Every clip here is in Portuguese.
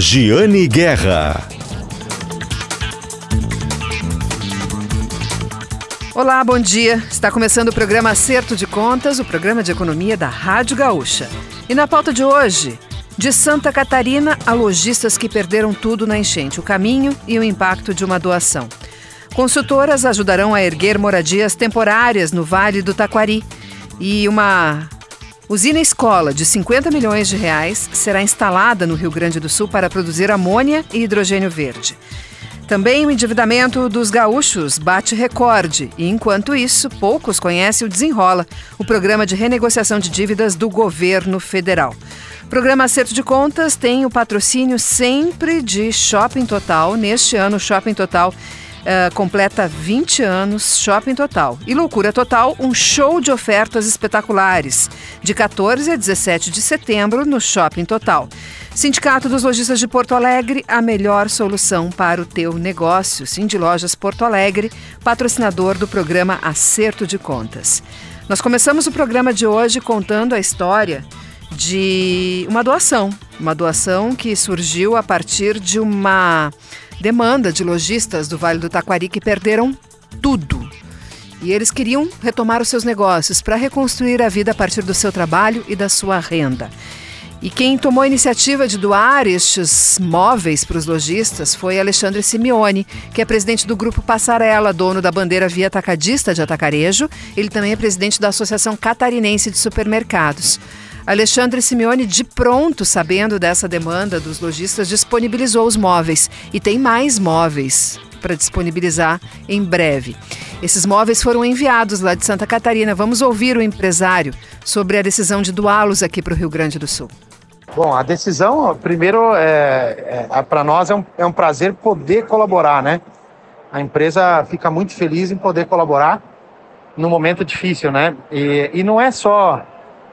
Giane Guerra. Olá, bom dia. Está começando o programa Acerto de Contas, o programa de economia da Rádio Gaúcha. E na pauta de hoje, de Santa Catarina a lojistas que perderam tudo na enchente, o caminho e o impacto de uma doação. Consultoras ajudarão a erguer moradias temporárias no Vale do Taquari. E uma Usina escola de 50 milhões de reais será instalada no Rio Grande do Sul para produzir amônia e hidrogênio verde. Também o endividamento dos gaúchos bate recorde e, enquanto isso, poucos conhecem o Desenrola, o programa de renegociação de dívidas do governo federal. O programa Acerto de Contas tem o patrocínio sempre de Shopping Total. Neste ano, Shopping Total uh, completa 20 anos Shopping Total. E Loucura Total, um show de ofertas espetaculares, de 14 a 17 de setembro no Shopping Total. Sindicato dos Lojistas de Porto Alegre, a melhor solução para o teu negócio. Cindy Lojas Porto Alegre, patrocinador do programa Acerto de Contas. Nós começamos o programa de hoje contando a história de uma doação, uma doação que surgiu a partir de uma demanda de lojistas do Vale do Taquari que perderam tudo. E eles queriam retomar os seus negócios para reconstruir a vida a partir do seu trabalho e da sua renda. E quem tomou a iniciativa de doar estes móveis para os lojistas foi Alexandre Simeone, que é presidente do Grupo Passarela, dono da bandeira Via Atacadista de Atacarejo. Ele também é presidente da Associação Catarinense de Supermercados. Alexandre Simeone, de pronto, sabendo dessa demanda dos lojistas, disponibilizou os móveis e tem mais móveis para disponibilizar em breve. Esses móveis foram enviados lá de Santa Catarina. Vamos ouvir o empresário sobre a decisão de doá-los aqui para o Rio Grande do Sul. Bom, a decisão, primeiro, é, é para nós é um, é um prazer poder colaborar, né? A empresa fica muito feliz em poder colaborar num momento difícil, né? E, e não é só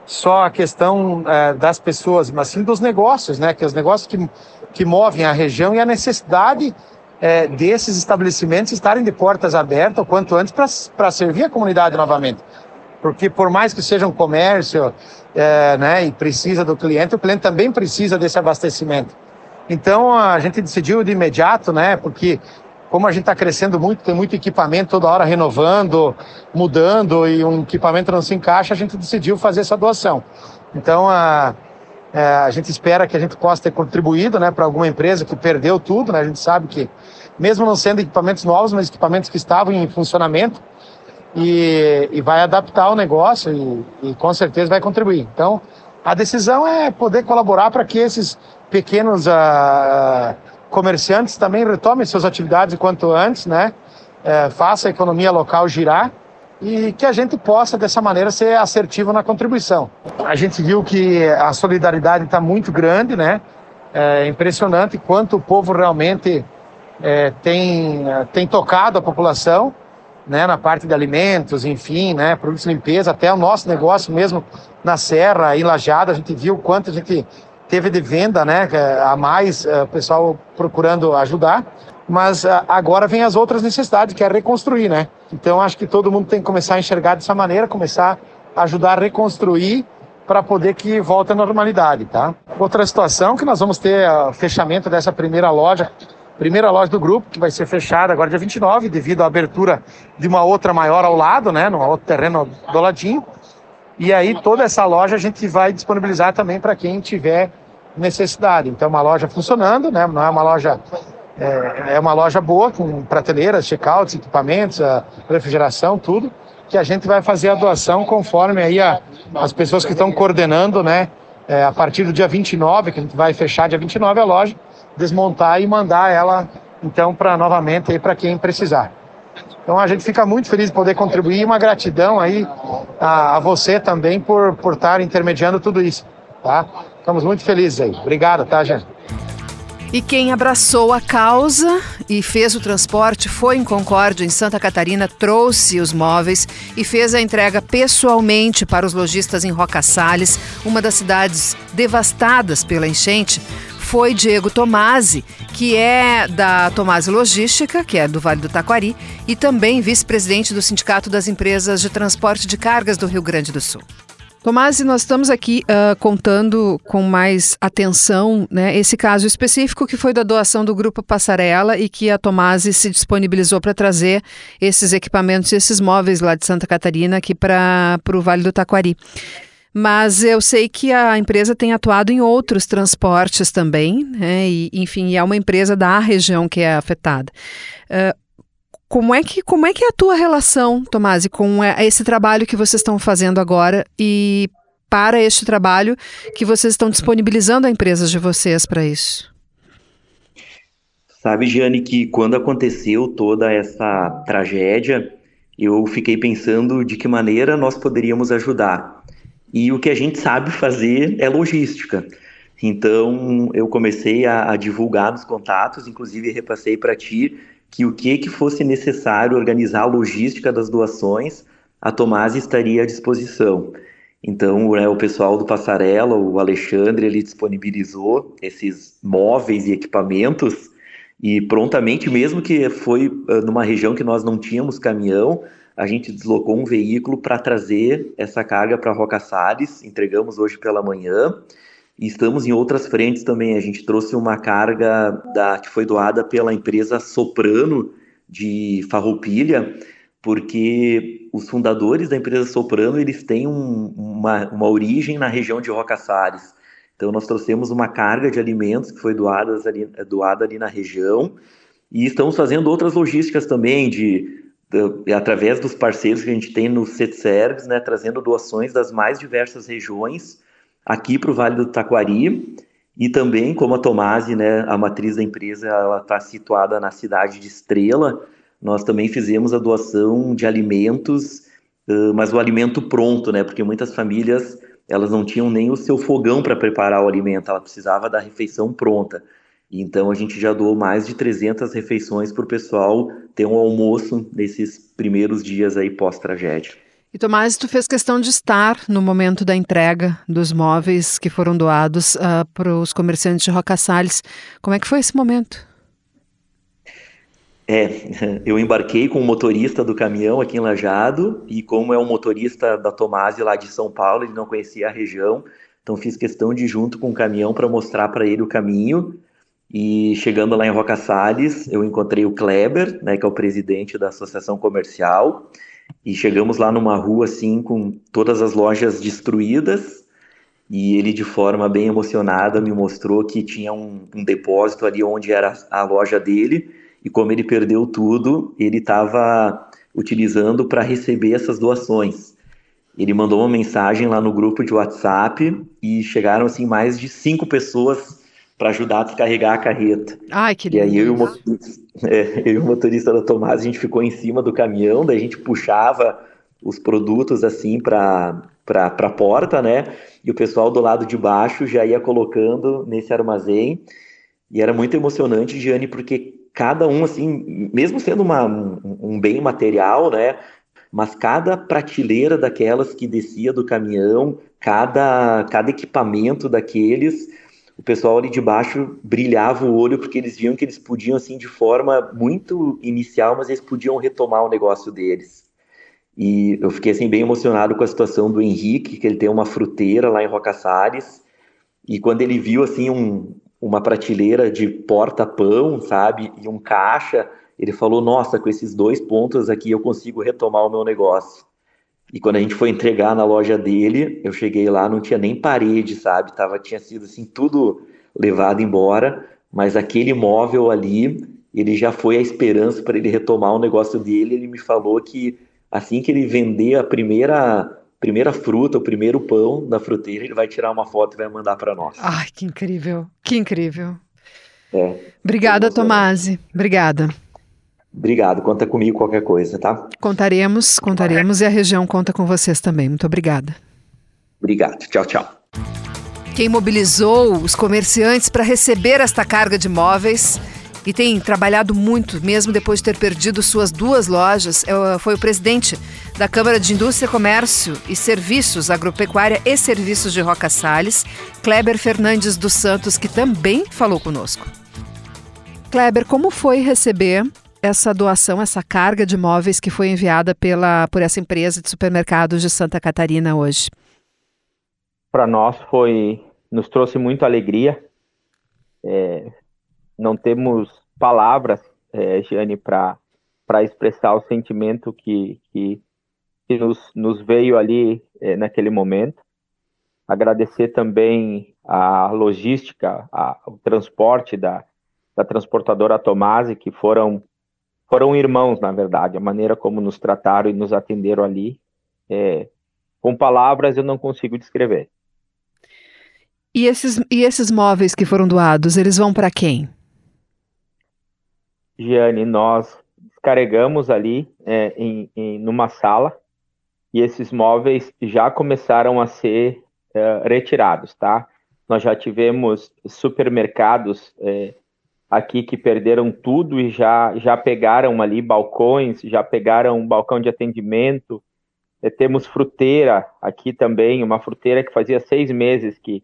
só a questão é, das pessoas, mas sim dos negócios, né? Que os negócios que, que movem a região e a necessidade é, desses estabelecimentos estarem de portas abertas o quanto antes para servir a comunidade novamente. Porque por mais que seja um comércio é, né, e precisa do cliente, o cliente também precisa desse abastecimento. Então a gente decidiu de imediato, né? Porque como a gente está crescendo muito, tem muito equipamento toda hora renovando, mudando e um equipamento não se encaixa, a gente decidiu fazer essa doação. Então a, é, a gente espera que a gente possa ter contribuído né, para alguma empresa que perdeu tudo. Né? A gente sabe que, mesmo não sendo equipamentos novos, mas equipamentos que estavam em funcionamento, e, e vai adaptar o negócio e, e com certeza vai contribuir. Então a decisão é poder colaborar para que esses pequenos. Uh, comerciantes também retomem suas atividades o quanto antes, né? É, faça a economia local girar e que a gente possa, dessa maneira, ser assertivo na contribuição. A gente viu que a solidariedade está muito grande, né? É impressionante quanto o povo realmente é, tem, tem tocado a população, né? Na parte de alimentos, enfim, né? Produtos de limpeza, até o nosso negócio mesmo na Serra, em Lajada, a gente viu quanto a gente teve de venda, né, a mais, eh, o pessoal procurando ajudar, mas eh, agora vem as outras necessidades, que é reconstruir, né? Então acho que todo mundo tem que começar a enxergar dessa maneira, começar a ajudar a reconstruir para poder que volte à normalidade, tá? Outra situação que nós vamos ter o fechamento dessa primeira loja, primeira loja do grupo, que vai ser fechada agora dia 29, devido à abertura de uma outra maior ao lado, né, no outro terreno do ladinho. E aí toda essa loja a gente vai disponibilizar também para quem tiver necessidade. Então, é uma loja funcionando, né? Não é uma loja é, é uma loja boa com prateleiras, checkouts, equipamentos, refrigeração, tudo que a gente vai fazer a doação conforme aí a, as pessoas que estão coordenando, né? É, a partir do dia 29, que a gente vai fechar dia 29 a loja, desmontar e mandar ela então para novamente aí para quem precisar. Então a gente fica muito feliz de poder contribuir e uma gratidão aí a, a você também por, por estar intermediando tudo isso, tá? Estamos muito felizes aí. Obrigado, tá, gente? E quem abraçou a causa e fez o transporte foi em Concórdia, em Santa Catarina, trouxe os móveis e fez a entrega pessoalmente para os lojistas em Roca Salles, uma das cidades devastadas pela enchente. Foi Diego Tomasi, que é da Tomasi Logística, que é do Vale do Taquari, e também vice-presidente do Sindicato das Empresas de Transporte de Cargas do Rio Grande do Sul. Tomás, nós estamos aqui uh, contando com mais atenção né, esse caso específico que foi da doação do Grupo Passarela e que a Tomasi se disponibilizou para trazer esses equipamentos e esses móveis lá de Santa Catarina aqui para o Vale do Taquari. Mas eu sei que a empresa tem atuado em outros transportes também, né, e, enfim, é uma empresa da região que é afetada. Uh, como é que como é que é a tua relação, Tomasi, com é, esse trabalho que vocês estão fazendo agora e para este trabalho que vocês estão disponibilizando a empresas de vocês para isso? Sabe, Giane, que quando aconteceu toda essa tragédia, eu fiquei pensando de que maneira nós poderíamos ajudar. E o que a gente sabe fazer é logística. Então, eu comecei a, a divulgar nos contatos, inclusive repassei para ti que o que, que fosse necessário organizar a logística das doações, a Tomás estaria à disposição. Então, né, o pessoal do Passarela, o Alexandre, ele disponibilizou esses móveis e equipamentos e prontamente, mesmo que foi uh, numa região que nós não tínhamos caminhão, a gente deslocou um veículo para trazer essa carga para Roca Salles, entregamos hoje pela manhã. E estamos em outras frentes também. A gente trouxe uma carga da, que foi doada pela empresa Soprano de Farroupilha, porque os fundadores da empresa Soprano eles têm um, uma, uma origem na região de Rocaçares. Então nós trouxemos uma carga de alimentos que foi doada ali, doada ali na região e estamos fazendo outras logísticas também de através dos parceiros que a gente tem no Service, né, trazendo doações das mais diversas regiões aqui para o Vale do Taquari e também, como a Tomasi, né, a matriz da empresa, ela está situada na cidade de Estrela, nós também fizemos a doação de alimentos, uh, mas o alimento pronto, né, porque muitas famílias elas não tinham nem o seu fogão para preparar o alimento, ela precisava da refeição pronta. Então a gente já doou mais de 300 refeições para o pessoal ter um almoço nesses primeiros dias aí pós-tragédia. E Tomás, tu fez questão de estar no momento da entrega dos móveis que foram doados uh, para os comerciantes de Roca Salles. Como é que foi esse momento? É, eu embarquei com o motorista do caminhão aqui em Lajado e como é um motorista da Tomasi lá de São Paulo, ele não conhecia a região, então fiz questão de ir junto com o caminhão para mostrar para ele o caminho. E chegando lá em Roca Salles, eu encontrei o Kleber, né, que é o presidente da associação comercial, e chegamos lá numa rua assim com todas as lojas destruídas. E ele de forma bem emocionada me mostrou que tinha um, um depósito ali onde era a loja dele. E como ele perdeu tudo ele estava utilizando para receber essas doações. Ele mandou uma mensagem lá no grupo de WhatsApp e chegaram assim mais de cinco pessoas para ajudar a descarregar a carreta. Ai, que lindo. E aí eu e, o motorista, é, eu e o motorista da Tomás, a gente ficou em cima do caminhão, daí a gente puxava os produtos assim para para a porta, né? E o pessoal do lado de baixo já ia colocando nesse armazém. E era muito emocionante, Giane, porque cada um, assim, mesmo sendo uma, um, um bem material, né? Mas cada prateleira daquelas que descia do caminhão, cada, cada equipamento daqueles, o pessoal ali de baixo brilhava o olho porque eles viam que eles podiam, assim, de forma muito inicial, mas eles podiam retomar o negócio deles. E eu fiquei, assim, bem emocionado com a situação do Henrique, que ele tem uma fruteira lá em Rocaçares, e quando ele viu, assim, um, uma prateleira de porta-pão, sabe, e um caixa, ele falou, nossa, com esses dois pontos aqui eu consigo retomar o meu negócio. E quando a gente foi entregar na loja dele, eu cheguei lá, não tinha nem parede, sabe? Tava, tinha sido assim, tudo levado embora, mas aquele móvel ali, ele já foi a esperança para ele retomar o negócio dele. Ele me falou que assim que ele vender a primeira primeira fruta, o primeiro pão da fruteira, ele vai tirar uma foto e vai mandar para nós. Ai, que incrível, que incrível. É, Obrigada, Tomasi. Obrigada. Obrigado, conta comigo qualquer coisa, tá? Contaremos, contaremos e a região conta com vocês também. Muito obrigada. Obrigado, tchau, tchau. Quem mobilizou os comerciantes para receber esta carga de móveis e tem trabalhado muito, mesmo depois de ter perdido suas duas lojas, é foi o presidente da Câmara de Indústria, Comércio e Serviços Agropecuária e Serviços de Roca Salles, Kleber Fernandes dos Santos, que também falou conosco. Kleber, como foi receber essa doação, essa carga de móveis que foi enviada pela, por essa empresa de supermercados de Santa Catarina hoje? para nós foi nos trouxe muita alegria. É, não temos palavras, é, Jane, para expressar o sentimento que, que, que nos, nos, veio ali é, naquele momento. Agradecer também a logística, a, o transporte da, da transportadora Tomasi, que foram, foram irmãos, na verdade, a maneira como nos trataram e nos atenderam ali. É, com palavras eu não consigo descrever. E esses, e esses móveis que foram doados, eles vão para quem? Giane, nós descarregamos ali é, em, em, numa sala e esses móveis já começaram a ser é, retirados, tá? Nós já tivemos supermercados é, aqui que perderam tudo e já, já pegaram ali balcões, já pegaram um balcão de atendimento. É, temos fruteira aqui também, uma fruteira que fazia seis meses que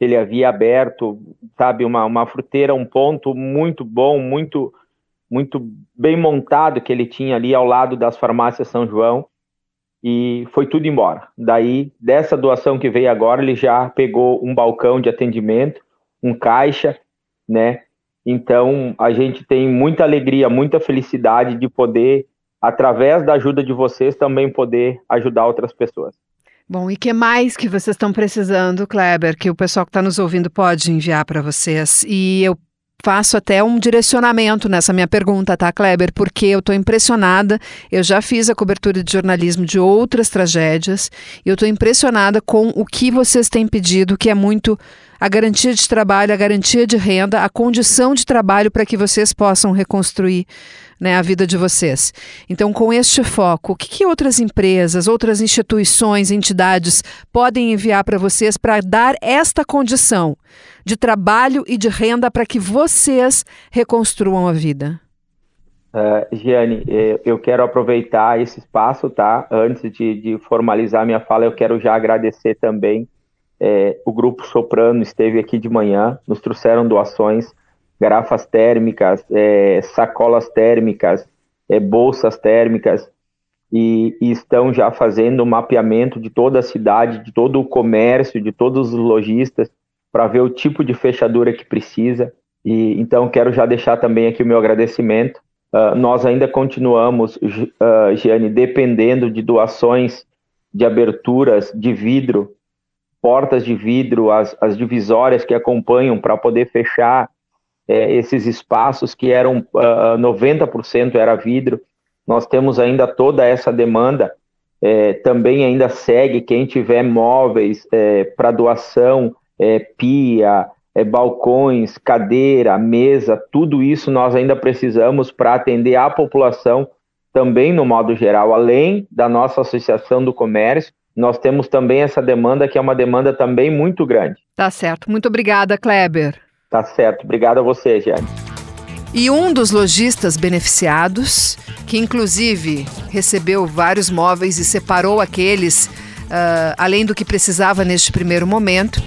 ele havia aberto, sabe, uma, uma fruteira, um ponto muito bom, muito muito bem montado que ele tinha ali ao lado das farmácias São João e foi tudo embora. Daí, dessa doação que veio agora, ele já pegou um balcão de atendimento, um caixa, né? Então, a gente tem muita alegria, muita felicidade de poder, através da ajuda de vocês, também poder ajudar outras pessoas. Bom, e que mais que vocês estão precisando, Kleber, que o pessoal que está nos ouvindo pode enviar para vocês? E eu faço até um direcionamento nessa minha pergunta, tá, Kleber? Porque eu estou impressionada. Eu já fiz a cobertura de jornalismo de outras tragédias e eu estou impressionada com o que vocês têm pedido, que é muito a garantia de trabalho, a garantia de renda, a condição de trabalho para que vocês possam reconstruir né, a vida de vocês. Então, com este foco, o que, que outras empresas, outras instituições, entidades podem enviar para vocês para dar esta condição de trabalho e de renda para que vocês reconstruam a vida? Uh, Giane, eh, eu quero aproveitar esse espaço, tá? Antes de, de formalizar minha fala, eu quero já agradecer também. Eh, o Grupo Soprano esteve aqui de manhã, nos trouxeram doações garrafas térmicas, é, sacolas térmicas, é, bolsas térmicas, e, e, estão já fazendo um mapeamento de toda a cidade, de todo o comércio, de todos os lojistas, para ver o tipo de fechadura que precisa. E então quero já deixar também aqui o meu agradecimento. Uh, nós ainda continuamos, uh, Giane, dependendo de doações de aberturas de vidro, portas de vidro, as, as divisórias que acompanham para poder fechar é, esses espaços que eram uh, ah, 90% era vidro. Nós temos ainda toda essa demanda. É, também ainda segue quem tiver móveis é, para doação, é, pia, é, balcões, cadeira, mesa, tudo isso nós ainda precisamos para atender a população também no modo geral, além da nossa associação do comércio, nós temos também essa demanda que é uma demanda também muito grande. Tá certo. Muito obrigada, Kleber. Tá certo. Obrigado a você, Jane. E um dos lojistas beneficiados, que inclusive recebeu vários móveis e separou aqueles, uh, além do que precisava neste primeiro momento,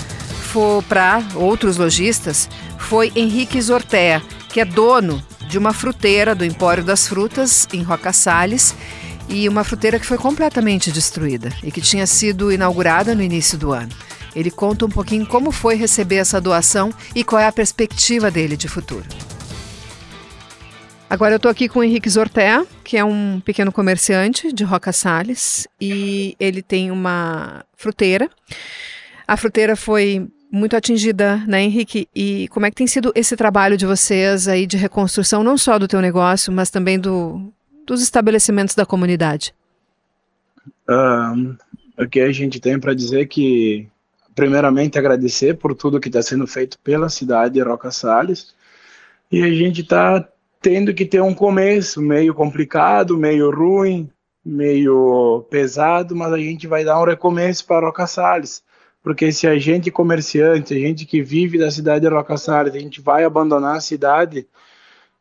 para outros lojistas, foi Henrique Zortea, que é dono de uma fruteira do Empório das Frutas, em Roca Salles, e uma fruteira que foi completamente destruída e que tinha sido inaugurada no início do ano. Ele conta um pouquinho como foi receber essa doação e qual é a perspectiva dele de futuro. Agora eu estou aqui com o Henrique Zortea, que é um pequeno comerciante de Roca Salles e ele tem uma fruteira. A fruteira foi muito atingida, né, Henrique? E como é que tem sido esse trabalho de vocês aí de reconstrução, não só do teu negócio, mas também do, dos estabelecimentos da comunidade? Um, o que a gente tem para dizer é que primeiramente agradecer por tudo que está sendo feito pela cidade de Roca Salles. E a gente está tendo que ter um começo meio complicado, meio ruim, meio pesado, mas a gente vai dar um recomeço para Roca Salles. Porque se a gente comerciante, a gente que vive da cidade de Roca Salles, a gente vai abandonar a cidade,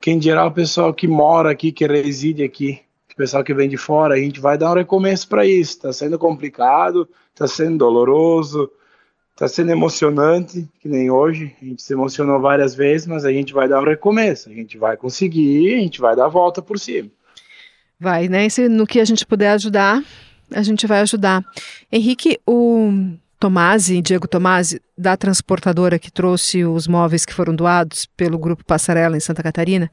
quem dirá o pessoal que mora aqui, que reside aqui, o pessoal que vem de fora, a gente vai dar um recomeço para isso. Está sendo complicado, está sendo doloroso, Está sendo emocionante, que nem hoje. A gente se emocionou várias vezes, mas a gente vai dar um recomeço. A gente vai conseguir, a gente vai dar a volta por cima. Vai, né? Se no que a gente puder ajudar, a gente vai ajudar. Henrique, o Tomasi, Diego Tomasi, da transportadora que trouxe os móveis que foram doados pelo Grupo Passarela em Santa Catarina,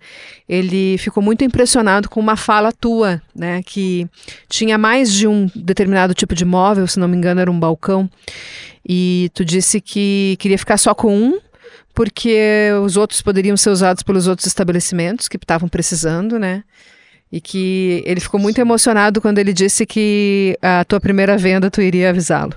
ele ficou muito impressionado com uma fala tua, né, que tinha mais de um determinado tipo de móvel, se não me engano era um balcão, e tu disse que queria ficar só com um, porque os outros poderiam ser usados pelos outros estabelecimentos que estavam precisando, né? E que ele ficou muito emocionado quando ele disse que a tua primeira venda tu iria avisá-lo.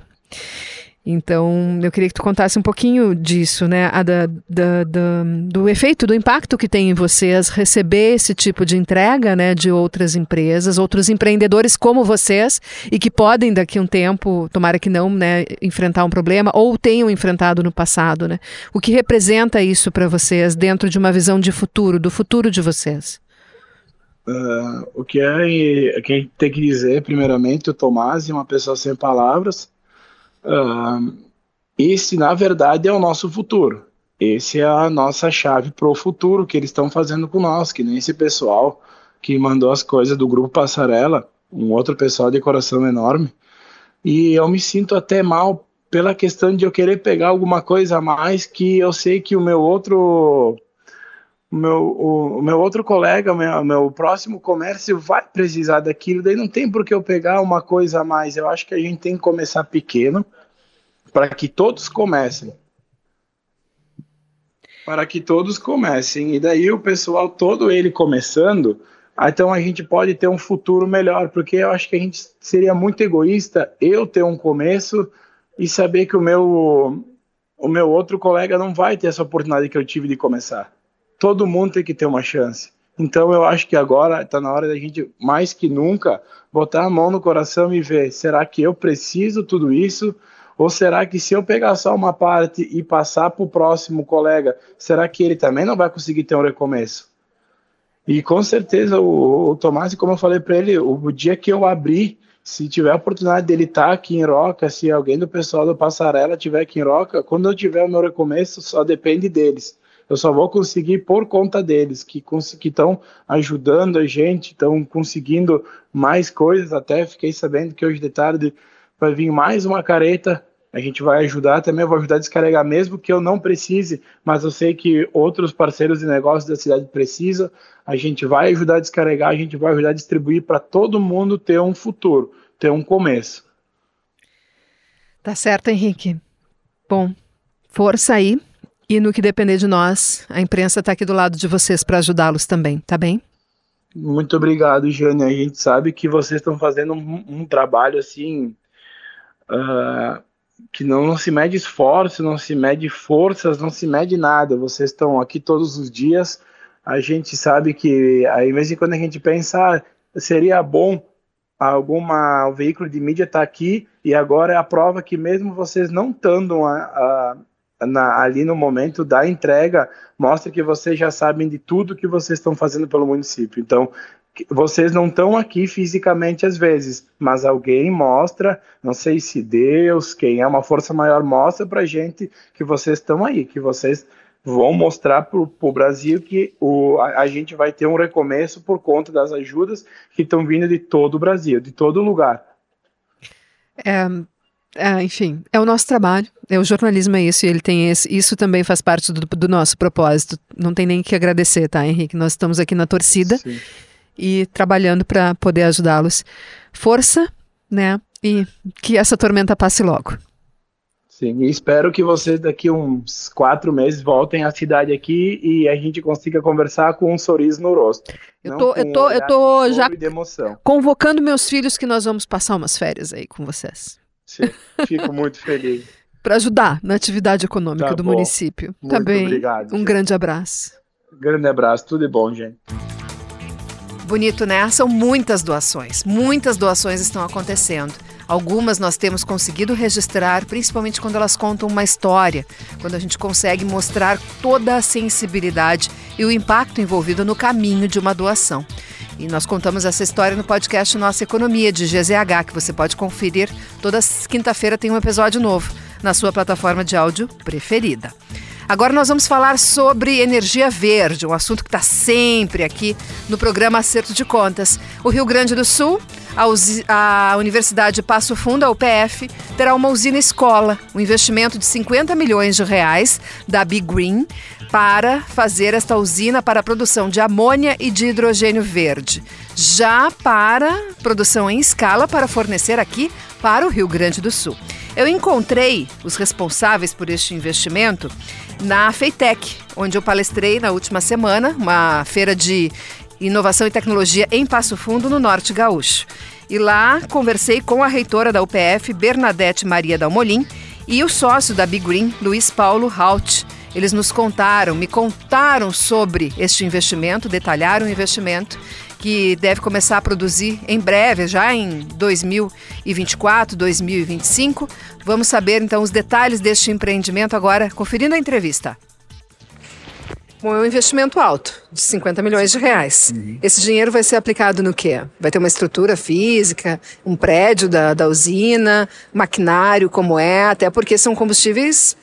Então, eu queria que tu contasse um pouquinho disso, né? A da, da, da, do efeito, do impacto que tem em vocês receber esse tipo de entrega, né? De outras empresas, outros empreendedores como vocês e que podem daqui a um tempo, tomara que não, né? Enfrentar um problema ou tenham enfrentado no passado, né? O que representa isso para vocês dentro de uma visão de futuro, do futuro de vocês? Uh, o que é que a gente tem que dizer, primeiramente, o Tomás é uma pessoa sem palavras. Uh, esse, na verdade, é o nosso futuro. Esse é a nossa chave para o futuro que eles estão fazendo com nós, que nem esse pessoal que mandou as coisas do grupo Passarela, um outro pessoal de coração enorme. E eu me sinto até mal pela questão de eu querer pegar alguma coisa a mais que eu sei que o meu outro o meu, o, o meu outro colega, o meu, meu próximo comércio vai precisar daquilo, daí não tem por que eu pegar uma coisa a mais. Eu acho que a gente tem que começar pequeno para que todos comecem. Para que todos comecem. E daí o pessoal todo ele começando, então a gente pode ter um futuro melhor, porque eu acho que a gente seria muito egoísta eu ter um começo e saber que o meu o meu outro colega não vai ter essa oportunidade que eu tive de começar todo mundo tem que ter uma chance. Então eu acho que agora está na hora da gente, mais que nunca, botar a mão no coração e ver: será que eu preciso tudo isso? Ou será que se eu pegar só uma parte e passar para o próximo colega, será que ele também não vai conseguir ter um recomeço? E com certeza o, o Tomás, como eu falei para ele, o, o, dia que eu abrir, se tiver a oportunidade dele estar tá aqui em Roca, se alguém do pessoal do Passarela tiver aqui em Roca, quando eu tiver o meu recomeço, só depende deles eu só vou conseguir por conta deles, que estão ajudando a gente, estão conseguindo mais coisas. Até fiquei sabendo que hoje de tarde vai vir mais uma careta. A gente vai ajudar também, eu vou ajudar a descarregar, mesmo que eu não precise, mas eu sei que outros parceiros de negócios da cidade precisam. A gente vai ajudar a descarregar, a gente vai ajudar a distribuir para todo mundo ter um futuro, ter um começo. Tá certo, Henrique. Bom, força aí e no que depender de nós, a imprensa está aqui do lado de vocês para ajudá-los também, tá bem? Muito obrigado, Jane. A gente sabe que vocês estão fazendo um, um, trabalho assim uh, que não, não, se mede esforço, não se mede forças, não se mede nada. Vocês estão aqui todos os dias. A gente sabe que aí, de vez em quando a gente pensa, ah, seria bom alguma um veículo de mídia estar tá aqui e agora é a prova que mesmo vocês não estando a, a na, ali no momento da entrega, mostra que vocês já sabem de tudo que vocês estão fazendo pelo município. Então, vocês não estão aqui fisicamente às vezes, mas alguém mostra, não sei se Deus, quem é uma força maior, mostra para gente que vocês estão aí, que vocês vão mostrar para o Brasil que o, a, a, gente vai ter um recomeço por conta das ajudas que estão vindo de todo o Brasil, de todo lugar. É, é, enfim, é o nosso trabalho. É, o jornalismo é isso, e ele tem esse, isso também faz parte do, do nosso propósito. Não tem nem que agradecer, tá, Henrique? Nós estamos aqui na torcida Sim. e trabalhando para poder ajudá-los. Força, né? E que essa tormenta passe logo. Sim, e espero que vocês daqui uns quatro meses voltem à cidade aqui e a gente consiga conversar com um sorriso no rosto. Eu tô, eu tô, eu tô já convocando meus filhos que nós vamos passar umas férias aí com vocês. Fico muito feliz. Para ajudar na atividade econômica tá do bom. município. Muito tá bem. Obrigado. Um gente. grande abraço. Grande abraço, tudo de bom, gente. Bonito, né? São muitas doações. Muitas doações estão acontecendo. Algumas nós temos conseguido registrar, principalmente quando elas contam uma história, quando a gente consegue mostrar toda a sensibilidade e o impacto envolvido no caminho de uma doação. E nós contamos essa história no podcast Nossa Economia, de GZH, que você pode conferir. Toda quinta-feira tem um episódio novo na sua plataforma de áudio preferida. Agora nós vamos falar sobre energia verde, um assunto que está sempre aqui no programa Acerto de Contas. O Rio Grande do Sul, a, Universidade Passo Fundo, a UPF, terá uma usina escola, um investimento de 50 milhões de reais da Big Green para fazer esta usina para a produção de amônia e de hidrogênio verde, já para produção em escala para fornecer aqui para o Rio Grande do Sul. Eu encontrei os responsáveis por este investimento na Feitec, onde eu palestrei na última semana, uma feira de inovação e tecnologia em Passo Fundo, no Norte Gaúcho. E lá conversei com a reitora da UPF, Bernadette Maria Dalmolin, e o sócio da Big Green, Luiz Paulo Halt. Eles nos contaram, me contaram sobre este investimento, detalharam o investimento que deve começar a produzir em breve, já em 2024, 2025. Vamos saber então os detalhes deste empreendimento agora, conferindo a entrevista. Bom, é um investimento alto, de 50 milhões de reais. Uhum. Esse dinheiro vai ser aplicado no quê? Vai ter uma estrutura física, um prédio da, da usina, maquinário como é, até porque são combustíveis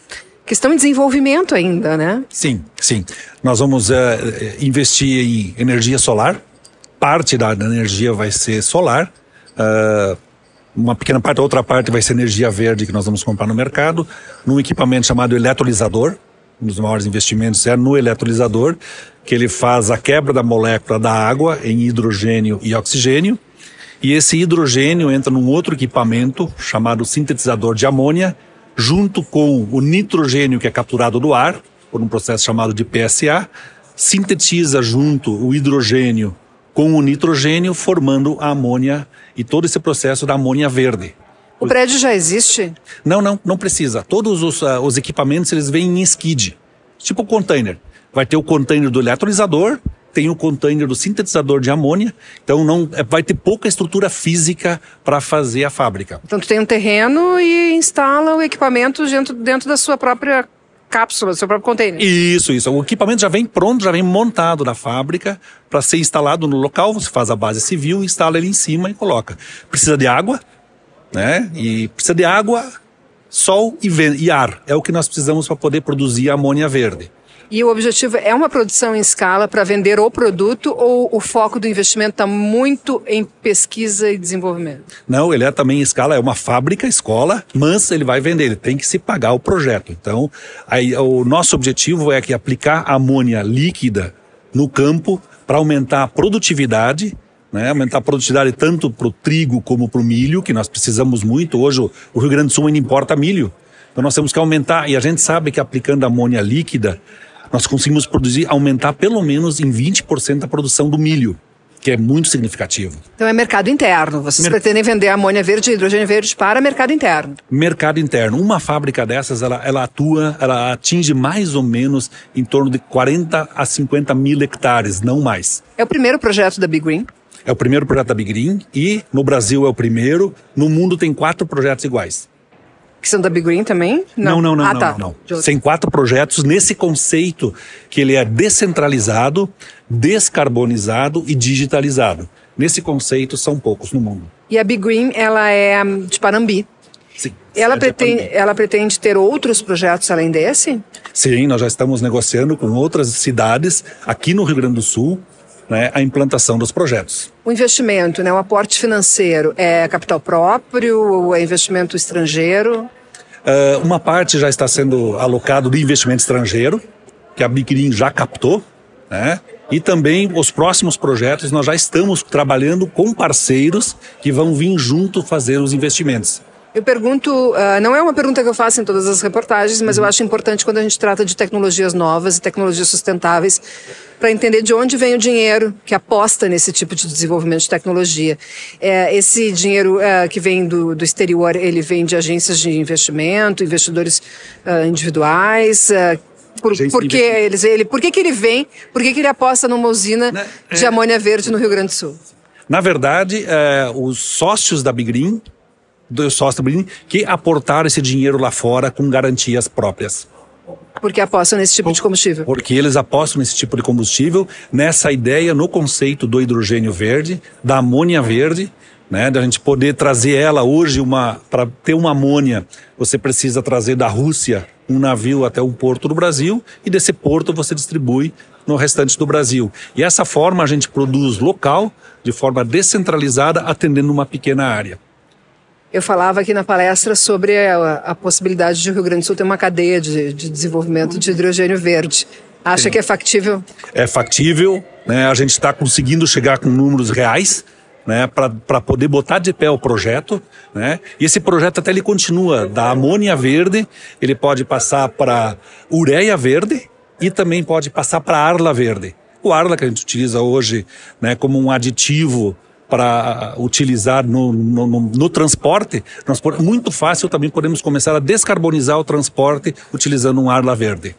que estão em desenvolvimento ainda, né? Sim, sim. Nós vamos uh, investir em energia solar. Parte da, energia vai ser solar. Uh, uma pequena parte, outra parte vai ser energia verde que nós vamos comprar no mercado, num equipamento chamado eletrolisador, um dos maiores investimentos é no eletrolisador, que ele faz a quebra da molécula da água em hidrogênio e oxigênio. E esse hidrogênio entra num outro equipamento chamado sintetizador de amônia, junto com o nitrogênio que é capturado do ar, por um processo chamado de PSA, sintetiza junto o hidrogênio com o nitrogênio, formando a amônia e todo esse processo da amônia verde. O prédio já existe? Não, não, não precisa. Todos os, uh, os equipamentos eles vêm em skid, tipo container. Vai ter o container do eletrolisador, tem o container do sintetizador de amônia, então não é, vai ter pouca estrutura física para fazer a fábrica. Então tu tem um terreno e instala o equipamento dentro, dentro da sua própria cápsula, do seu próprio container. Isso, isso. O equipamento já vem pronto, já vem montado da fábrica para ser instalado no local. Você faz a base civil, instala ele em cima e coloca. Precisa de água, né? E precisa de água, sol e, e ar. É o que nós precisamos para poder produzir a amônia verde. E o objetivo é uma produção em escala para vender o produto ou o foco do investimento está muito em pesquisa e desenvolvimento? Não, ele é também em escala, é uma fábrica, escola, mas ele vai vender, ele tem que se pagar o projeto. Então, aí, o nosso objetivo é que aplicar amônia líquida no campo para aumentar a produtividade né, aumentar a produtividade tanto para o trigo como para o milho, que nós precisamos muito. Hoje o Rio Grande do Sul ainda importa milho. Então nós temos que aumentar, e a gente sabe que aplicando amônia líquida, nós conseguimos produzir, aumentar pelo menos em 20% a produção do milho que é muito significativo. Então é mercado interno. Vocês Mer pretendem vender amônia verde e hidrogênio verde para mercado interno? Mercado interno. Uma fábrica dessas, ela, ela atua, ela atinge mais ou menos em torno de 40 a 50 mil hectares, não mais. É o primeiro projeto da Big Green? É o primeiro projeto da Big Green e no Brasil é o primeiro. No mundo tem quatro projetos iguais. Que são da Big Green também? Não, não, não, ah, não, tá. não, não. Tem quatro projetos nesse conceito que ele é descentralizado, descarbonizado e digitalizado. Nesse conceito são poucos no mundo. E a Big Green, ela é de Parambi. Sim. Ela pretende, ela pretende ter outros projetos além desse? Sim, nós já estamos negociando com outras cidades aqui no Rio Grande do Sul né, a implantação dos projetos. O investimento, né, o aporte financeiro, é capital próprio ou é investimento estrangeiro? Uh, uma parte já está sendo alocado de investimento estrangeiro, que a Biquirim já captou, né? E também os próximos projetos nós já estamos trabalhando com parceiros que vão vir junto fazer os investimentos. Eu pergunto, uh, não é uma pergunta que eu faço em todas as reportagens, mas eu acho importante quando a gente trata de tecnologias novas e tecnologias sustentáveis, para entender de onde vem o dinheiro que aposta nesse tipo de desenvolvimento de tecnologia. É, esse dinheiro uh, que vem do, do, exterior, ele vem de agências de investimento, investidores uh, individuais, por, por, que eles, ele, por que, que ele vem? Por que, que ele aposta numa usina né, de é. amônia verde no Rio Grande do Sul? Na verdade, é, os sócios da Bigrim do sócio que aportaram esse dinheiro lá fora com garantias próprias. Porque apostam nesse tipo de combustível. Porque eles apostam nesse tipo de combustível, nessa ideia, no conceito do hidrogênio verde, da amônia verde, né, da gente poder trazer ela hoje uma para ter uma amônia, você precisa trazer da Rússia um navio até um porto do Brasil e desse porto você distribui no restante do Brasil. E essa forma a gente produz local, de forma descentralizada, atendendo uma pequena área. Eu falava aqui na palestra sobre a, a possibilidade de o Rio Grande do Sul ter uma cadeia de, de desenvolvimento de hidrogênio verde. Acha Sim. que é factível? É factível, né? A gente está conseguindo chegar com números reais né, para poder botar de pé o projeto, né? E esse projeto até ele continua da amônia verde, ele pode passar para ureia verde e também pode passar para arla verde. O arla que a gente utiliza hoje, né, como um aditivo para utilizar no, no, no, no, transporte, transporte, muito fácil também podemos começar a descarbonizar o transporte utilizando um arla verde.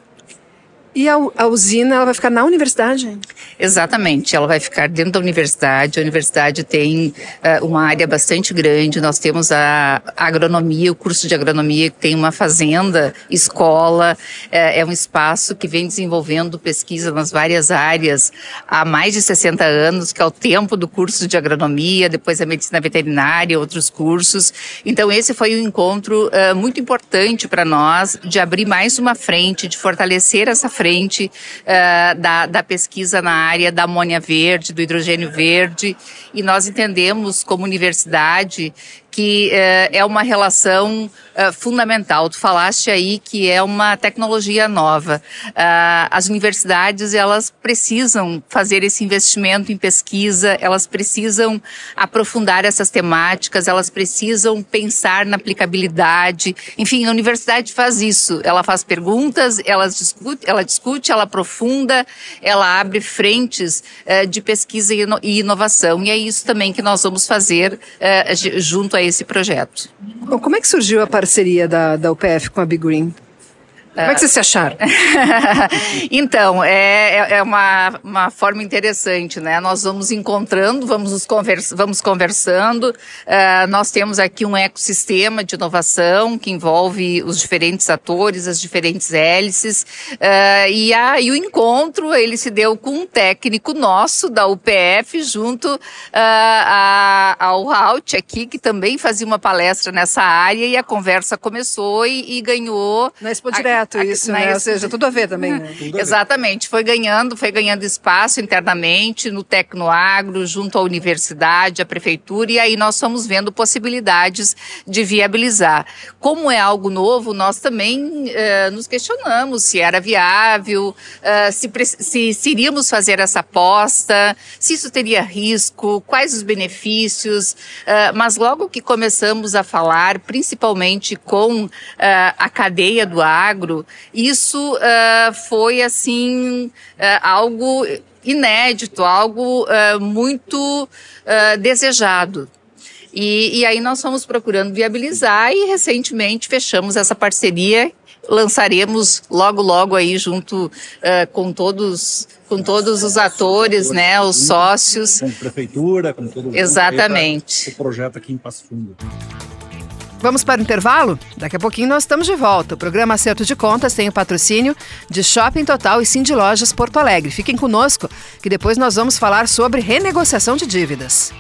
E a, a, usina ela vai ficar na universidade? Exatamente, ela vai ficar dentro da universidade. A universidade tem uh, uma área bastante grande. Nós temos a, agronomia, o curso de agronomia que tem uma fazenda, escola. Uh, é um espaço que vem desenvolvendo pesquisa nas várias áreas há mais de 60 anos, que é o tempo do curso de agronomia, depois a medicina veterinária, outros cursos. Então esse foi um encontro uh, muito importante para nós de abrir mais uma frente, de fortalecer essa frente frente uh, da, da pesquisa na área da amônia verde, do hidrogênio verde, e nós entendemos como universidade que uh, é uma relação uh, fundamental. Tu falaste aí que é uma tecnologia nova. Uh, as universidades elas precisam fazer esse investimento em pesquisa, elas precisam aprofundar essas temáticas, elas precisam pensar na aplicabilidade. Enfim, a universidade faz isso. Ela faz perguntas, ela discute, ela discute, ela aprofunda, ela abre frentes de pesquisa e inovação. E é isso também que nós vamos fazer junto a esse projeto. Como é que surgiu a parceria da, da UPF com a Big Green? Como é que vocês se acharam? então, é, é, é uma, uma forma interessante, né? Nós vamos encontrando, vamos, nos conversa, vamos conversando. Uh, nós temos aqui um ecossistema de inovação que envolve os diferentes atores, as diferentes hélices. Uh, e, a, e o encontro, ele se deu com um técnico nosso da UPF, junto uh, a, ao Halt aqui, que também fazia uma palestra nessa área, e a conversa começou e, e ganhou... Na Expo Direto isso, né? Ou seja, tudo a ver também. Né? Exatamente. Foi ganhando, foi ganhando espaço internamente no Tecnoagro, junto à universidade, à prefeitura, e aí nós estamos vendo possibilidades de viabilizar. Como é algo novo, nós também eh, nos questionamos se era viável, eh, se, se, se iríamos fazer essa aposta, se isso teria risco, quais os benefícios, eh, mas logo que começamos a falar, principalmente com a cadeia do agro, isso uh, foi assim uh, algo inédito, algo uh, muito desejado. E, e aí nós fomos procurando viabilizar e recentemente fechamos essa parceria lançaremos logo logo aí junto uh, com todos com todos os atores, né, os sócios. Com a prefeitura, com todo Exatamente. o projeto aqui em Passo Fundo. Vamos para o intervalo? Daqui a pouquinho nós estamos de volta. O programa Acerto de Contas tem o patrocínio de Shopping Total e Cindy Lojas Porto Alegre. Fiquem conosco, que depois nós vamos falar sobre renegociação de dívidas.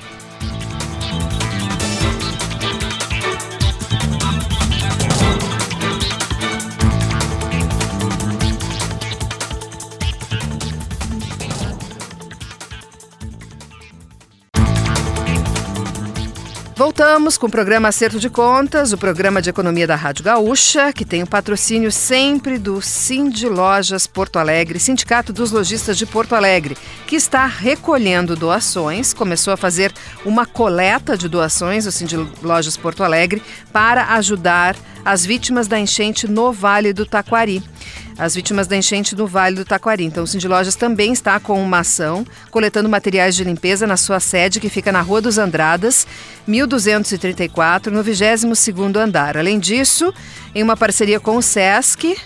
Voltamos com o programa Acerto de Contas, o programa de economia da Rádio Gaúcha, que tem o patrocínio sempre do Cindy Lojas Porto Alegre, Sindicato dos Lojistas de Porto Alegre, que está recolhendo doações, começou a fazer uma coleta de doações, o Cindy Lojas Porto Alegre, para ajudar as vítimas da enchente no Vale do Taquari as vítimas da enchente no Vale do Taquari. Então, o Cindy Lojas também está com uma ação, coletando materiais de limpeza na sua sede, que fica na Rua dos Andradas, 1234, no 22º andar. Além disso, em uma parceria com o SESC,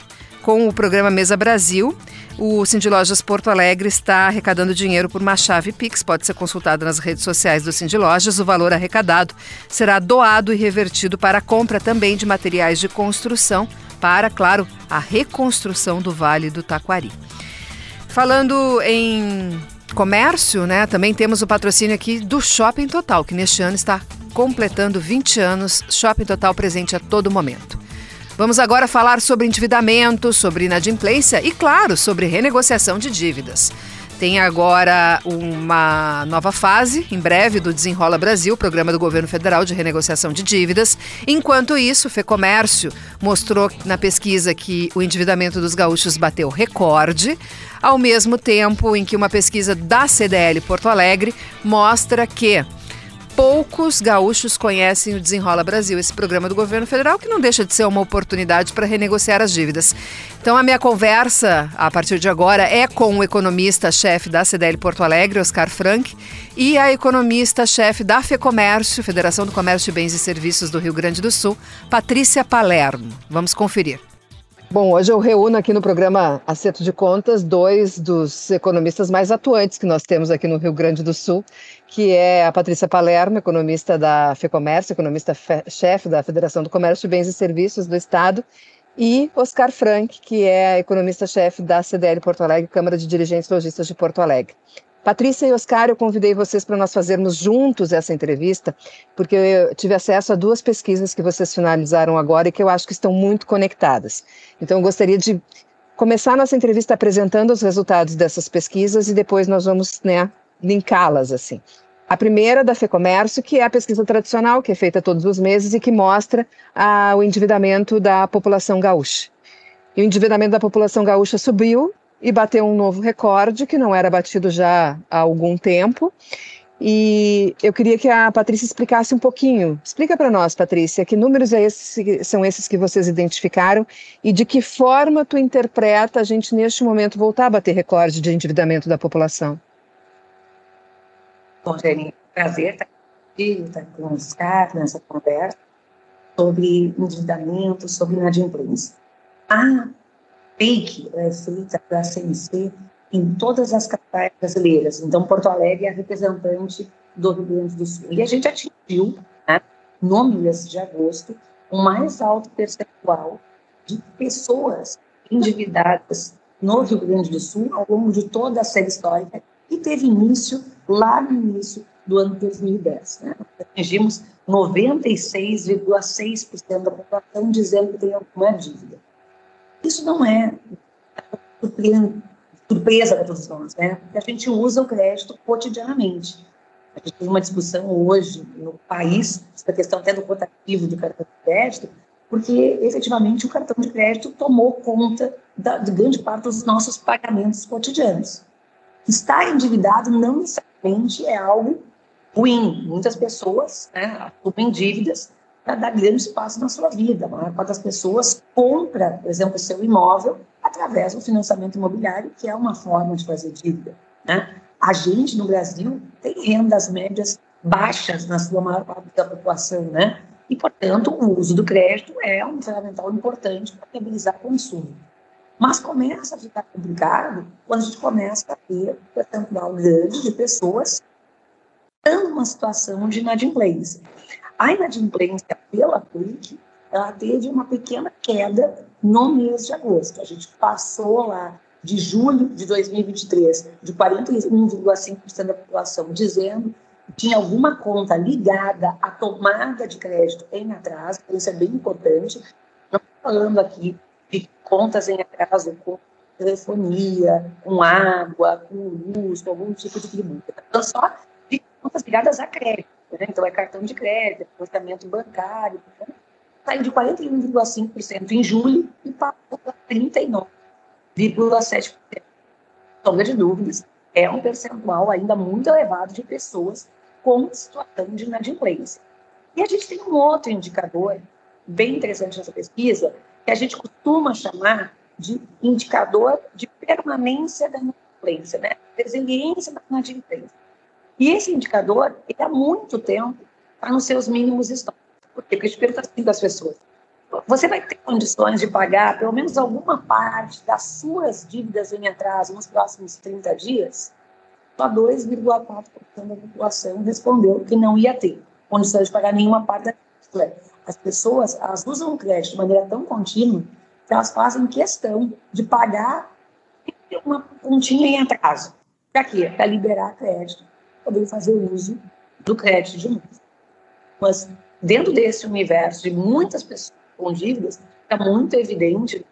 com o programa Mesa Brasil, o Cindy Lojas Porto Alegre está arrecadando dinheiro por uma chave Pix, pode ser consultada nas redes sociais do Cindy Lojas. O valor arrecadado será doado e revertido para a compra também de materiais de construção para, claro, a reconstrução do Vale do Taquari. Falando em comércio, né? Também temos o patrocínio aqui do Shopping Total, que neste ano está completando 20 anos. Shopping Total presente a todo momento. Vamos agora falar sobre endividamento, sobre inadimplência e, claro, sobre renegociação de dívidas. Tem agora uma nova fase, em breve, do Desenrola Brasil, programa do governo federal de renegociação de dívidas. Enquanto isso, o FEComércio mostrou na pesquisa que o endividamento dos gaúchos bateu recorde, ao mesmo tempo em que uma pesquisa da CDL Porto Alegre mostra que poucos gaúchos conhecem o Desenrola Brasil, esse programa do governo federal, que não deixa de ser uma oportunidade para renegociar as dívidas. Então, a minha conversa, a partir de agora, é com o economista-chefe da CDL Porto Alegre, Oscar Frank, e a economista-chefe da FEComércio, Federação do Comércio de Bens e Serviços do Rio Grande do Sul, Patrícia Palermo. Vamos conferir. Bom, hoje eu reúno aqui no programa Acerto de Contas dois dos economistas mais atuantes que nós temos aqui no Rio Grande do Sul, que é a Patrícia Palermo, economista da FEComércio, economista-chefe da Federação do Comércio de Bens e Serviços do Estado, e Oscar Frank, que é economista-chefe da CDL Porto Alegre, Câmara de Dirigentes Logistas de Porto Alegre. Patrícia e Oscar, eu convidei vocês para nós fazermos juntos essa entrevista, porque eu tive acesso a duas pesquisas que vocês finalizaram agora e que eu acho que estão muito conectadas. Então, eu gostaria de começar nossa entrevista apresentando os resultados dessas pesquisas e depois nós vamos né, linká-las assim. A primeira da FEComércio, que é a pesquisa tradicional, que é feita todos os meses e que mostra ah, o endividamento da população gaúcha. E o endividamento da população gaúcha subiu e bateu um novo recorde que não era batido já há algum tempo. E eu queria que a Patrícia explicasse um pouquinho. Explica para nós, Patrícia, que números é esse, são esses que vocês identificaram e de que forma tu interpreta a gente neste momento voltar a bater recorde de endividamento da população. Bom, Jenny, prazer estar aqui, estar com o Oscar nessa conversa sobre endividamento, sobre inadimplência. Ah, fake é feita para a CNC em todas as capitais brasileiras. Então, Porto Alegre é a representante do Rio Grande do Sul. E a gente atingiu, né, no mês de agosto, o mais alto percentual de pessoas endividadas no Rio Grande do Sul ao longo de toda a série histórica e teve início lá no início do ano 2010. Né? Atingimos 96,6% da população dizendo que tem alguma dívida. Isso não é surpresa para todos nós, né? Porque a gente usa o crédito cotidianamente. A gente tem uma discussão hoje no país sobre a questão até do quantitativo do cartão de crédito, porque efetivamente o cartão de crédito tomou conta da, de grande parte dos nossos pagamentos cotidianos. Estar endividado não necessariamente é algo ruim. Muitas pessoas né, assumem dívidas para dar grande espaço na sua vida. A maior parte das pessoas compra, por exemplo, o seu imóvel através do financiamento imobiliário, que é uma forma de fazer dívida. Né? A gente, no Brasil, tem rendas médias baixas na sua maior parte da população, né? E, portanto, o uso do crédito é um fundamental importante para viabilizar consumo. Mas começa a ficar complicado quando a gente começa a ter um percentual grande de pessoas estando numa situação de inadimplência. A inadimplência pela PUC, ela teve uma pequena queda no mês de agosto. A gente passou lá de julho de 2023 de 41,5% da população dizendo que tinha alguma conta ligada à tomada de crédito em atraso, isso é bem importante. Não falando aqui de contas em atraso com telefonia, com água, com luz, com algum tipo de tributo. Então, só de contas ligadas a crédito. Né? Então, é cartão de crédito, financiamento bancário. Né? Saiu de 41,5% em julho e passou para 39,7%. Sombra de dúvidas, é um percentual ainda muito elevado de pessoas com situação de inadimplência. E a gente tem um outro indicador bem interessante nessa pesquisa, que a gente costuma chamar de indicador de permanência da inadimplência, né? resiliência da inadimplência. E esse indicador, ele há muito tempo está nos seus mínimos históricos. Por quê? Porque gente pergunta assim das pessoas. Você vai ter condições de pagar pelo menos alguma parte das suas dívidas em atraso nos próximos 30 dias? Só 2,4% da população respondeu que não ia ter condições de pagar nenhuma parte da As pessoas elas usam o crédito de maneira tão contínua elas fazem questão de pagar uma pontinha em atraso. Para quê? Para liberar crédito, poder fazer uso do crédito de novo. Mas dentro desse universo de muitas pessoas com dívidas, é muito evidente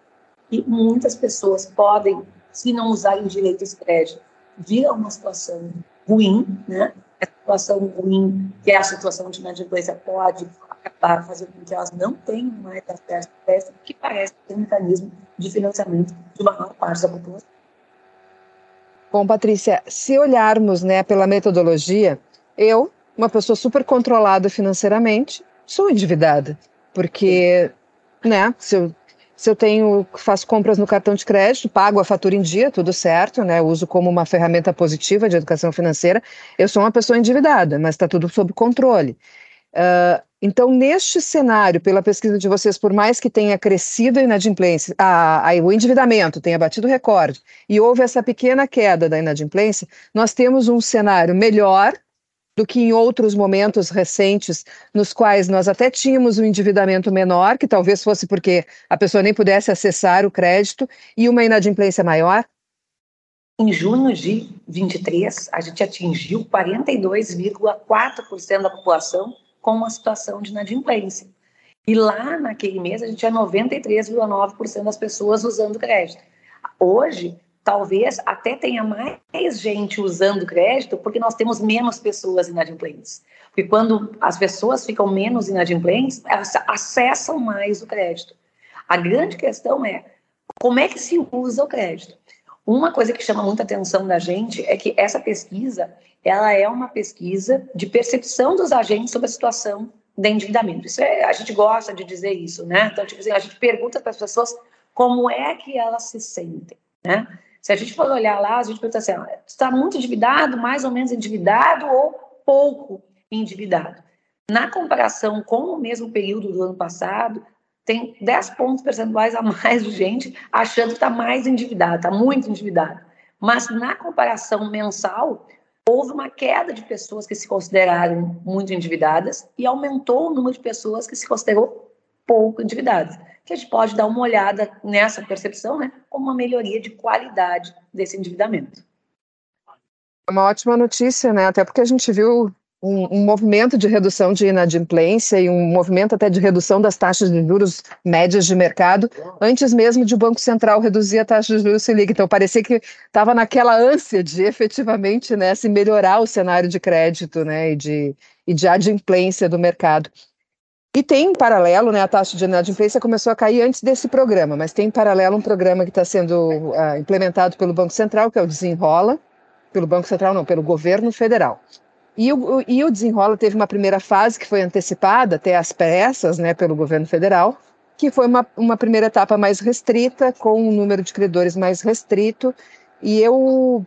que muitas pessoas podem, se não usarem direito esse crédito, vir a uma situação ruim, né? A situação ruim, que é a situação de inadimplência, pode acabar fazendo com que elas não tenham mais acesso a crédito, que parece ter um mecanismo de financiamento de uma maior parte da população. Bom, Patrícia, se olharmos né, pela metodologia, eu, uma pessoa super controlada financeiramente, sou endividada, porque né, se eu se eu tenho, faço compras no cartão de crédito, pago a fatura em dia, tudo certo, né? Uso como uma ferramenta positiva de educação financeira. Eu sou uma pessoa endividada, mas está tudo sob controle. Uh, então, neste cenário, pela pesquisa de vocês, por mais que tenha crescido a inadimplência, a, a, o endividamento tenha batido recorde e houve essa pequena queda da inadimplência, nós temos um cenário melhor do que em outros momentos recentes, nos quais nós até tínhamos um endividamento menor, que talvez fosse porque a pessoa nem pudesse acessar o crédito, e uma inadimplência maior? Em junho de 23, a gente atingiu 42,4% da população com uma situação de inadimplência. E lá naquele mês a gente tinha 93,9% das pessoas usando crédito. Hoje, talvez até tenha mais gente usando crédito porque nós temos menos pessoas inadimplentes. Porque quando as pessoas ficam menos inadimplentes, elas acessam mais o crédito. A grande questão é como é que se usa o crédito. Uma coisa que chama muita atenção da gente é que essa pesquisa, ela é uma pesquisa de percepção dos agentes sobre a situação de endividamento. Isso é, a gente gosta de dizer isso, né? Então, tipo assim, a gente pergunta para as pessoas como é que elas se sentem, né? Se a gente for olhar lá, a gente pergunta assim, está muito endividado, mais ou menos endividado ou pouco endividado. Na comparação com o mesmo período do ano passado, tem 10 pontos percentuais a mais de gente achando que está mais endividado, está muito endividado. Mas na comparação mensal, houve uma queda de pessoas que se consideraram muito endividadas e aumentou o número de pessoas que se considerou pouco endividadas que a gente pode dar uma olhada nessa percepção, né, como uma melhoria de qualidade desse endividamento. É uma ótima notícia, né? Até porque a gente viu um, um, movimento de redução de inadimplência e um movimento até de redução das taxas de juros médias de mercado, antes mesmo de o Banco Central reduzir a taxa de juros Selic. Então, parecia que estava naquela ânsia de efetivamente né, se melhorar o cenário de crédito né, e, de, e de adimplência do mercado. E tem em paralelo, né, a taxa de inadimplência começou a cair antes desse programa, mas tem em paralelo um programa que está sendo uh, implementado pelo Banco Central, que é o Desenrola, pelo Banco Central não, pelo governo federal. E o, e o Desenrola teve uma primeira fase que foi antecipada até as pressas, né, pelo governo federal, que foi uma, uma primeira etapa mais restrita, com um número de credores mais restrito, e eu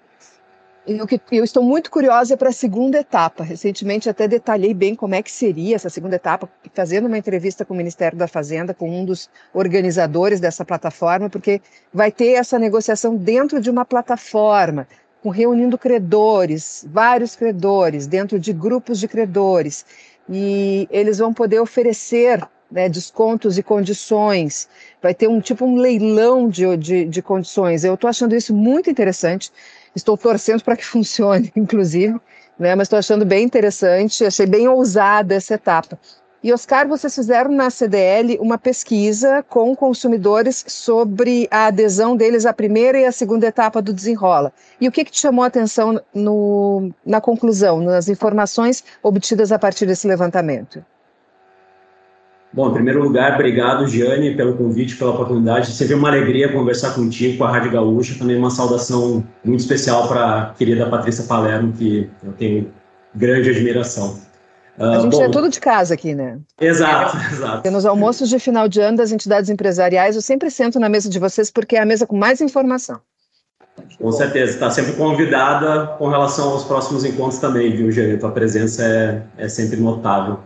eu, eu estou muito curiosa para a segunda etapa. Recentemente até detalhei bem como é que seria essa segunda etapa, fazendo uma entrevista com o Ministério da Fazenda, com um dos organizadores dessa plataforma, porque vai ter essa negociação dentro de uma plataforma, reunindo credores, vários credores, dentro de grupos de credores, e eles vão poder oferecer né, descontos e condições, vai ter um tipo um leilão de, de, de condições. Eu estou achando isso muito interessante. Estou torcendo para que funcione, inclusive, né? mas estou achando bem interessante, achei bem ousada essa etapa. E, Oscar, vocês fizeram na CDL uma pesquisa com consumidores sobre a adesão deles à primeira e à segunda etapa do desenrola. E o que, que te chamou a atenção no, na conclusão, nas informações obtidas a partir desse levantamento? Bom, em primeiro lugar, obrigado, Giane, pelo convite, pela oportunidade. Sempre uma alegria conversar contigo, com a Rádio Gaúcha. Também uma saudação muito especial para a querida Patrícia Palermo, que eu tenho grande admiração. A gente bom, é tudo de casa aqui, né? Exato, exato. Porque nos almoços de final de ano das entidades empresariais, eu sempre sento na mesa de vocês porque é a mesa com mais informação. Com certeza, está sempre convidada com relação aos próximos encontros também, viu, Giane? Tua presença é, é sempre notável.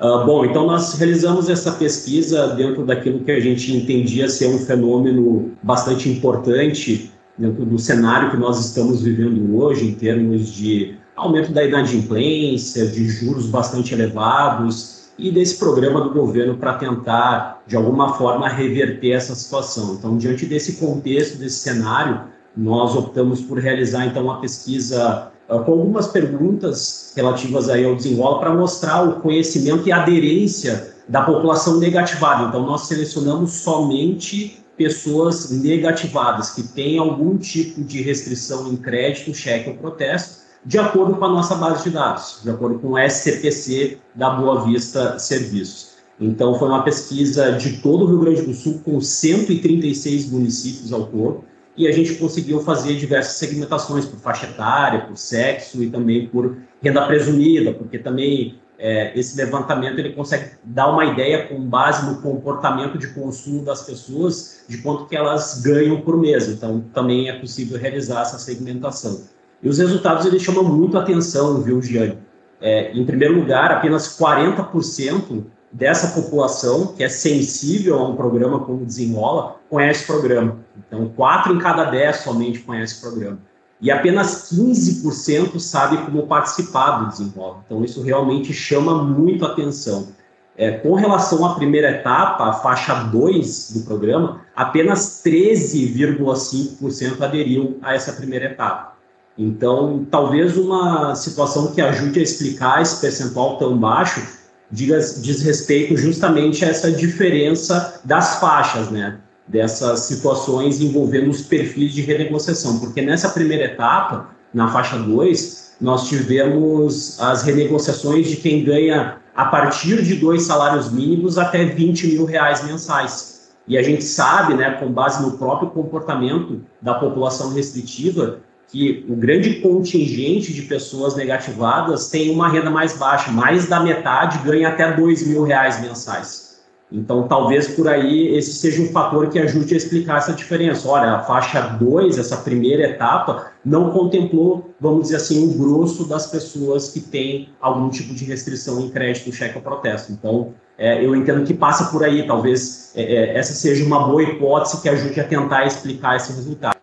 Uh, bom, então nós realizamos essa pesquisa dentro daquilo que a gente entendia ser um fenômeno bastante importante dentro do cenário que nós estamos vivendo hoje, em termos de aumento da inadimplência, de juros bastante elevados e desse programa do governo para tentar, de alguma forma, reverter essa situação. Então, diante desse contexto, desse cenário, nós optamos por realizar, então, uma pesquisa uh, com algumas perguntas relativas aí ao desenrola para mostrar o conhecimento e aderência da população negativada. Então, nós selecionamos somente pessoas negativadas, que têm algum tipo de restrição em crédito, cheque ou protesto, de acordo com a nossa base de dados, de acordo com o SCPC da Boa Vista Serviços. Então, foi uma pesquisa de todo o Rio Grande do Sul, com 136 municípios ao todo, e a gente conseguiu fazer diversas segmentações por faixa etária, por sexo e também por renda presumida, porque também é, esse levantamento ele consegue dar uma ideia com base no comportamento de consumo das pessoas de quanto que elas ganham por mês. Então, também é possível realizar essa segmentação. E os resultados eles chamam muito atenção, viu, Giane? É, em primeiro lugar, apenas 40% dessa população que é sensível a um programa como Desenrola conhece o programa. Então, 4 em cada 10 somente conhece o programa e apenas 15% sabe como participar do desenrola. Então, isso realmente chama muito atenção. É, com relação à primeira etapa, a faixa 2 do programa, apenas 13,5% aderiram a essa primeira etapa. Então, talvez uma situação que ajude a explicar esse percentual tão baixo diz, diz respeito justamente a essa diferença das faixas, né? dessas situações envolvendo os perfis de renegociação, porque nessa primeira etapa, na faixa 2, nós tivemos as renegociações de quem ganha a partir de dois salários mínimos até 20 mil reais mensais. E a gente sabe, né, com base no próprio comportamento da população restritiva, que o grande contingente de pessoas negativadas tem uma renda mais baixa, mais da metade ganha até dois mil reais mensais. Então, talvez por aí esse seja um fator que ajude a explicar essa diferença. Olha, a faixa 2, essa primeira etapa, não contemplou, vamos dizer assim, o grosso das pessoas que têm algum tipo de restrição em crédito, cheque ou protesto. Então, é, eu entendo que passa por aí. Talvez é, é, essa seja uma boa hipótese que ajude a tentar explicar esse resultado.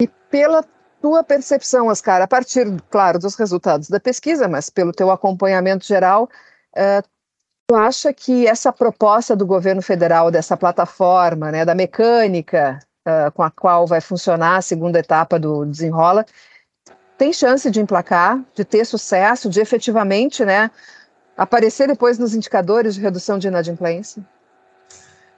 E pela tua percepção, Oscar, a partir, claro, dos resultados da pesquisa, mas pelo teu acompanhamento geral, uh, Tu acha que essa proposta do governo federal, dessa plataforma, né, da mecânica uh, com a qual vai funcionar a segunda etapa do desenrola, tem chance de emplacar, de ter sucesso, de efetivamente né, aparecer depois nos indicadores de redução de inadimplência?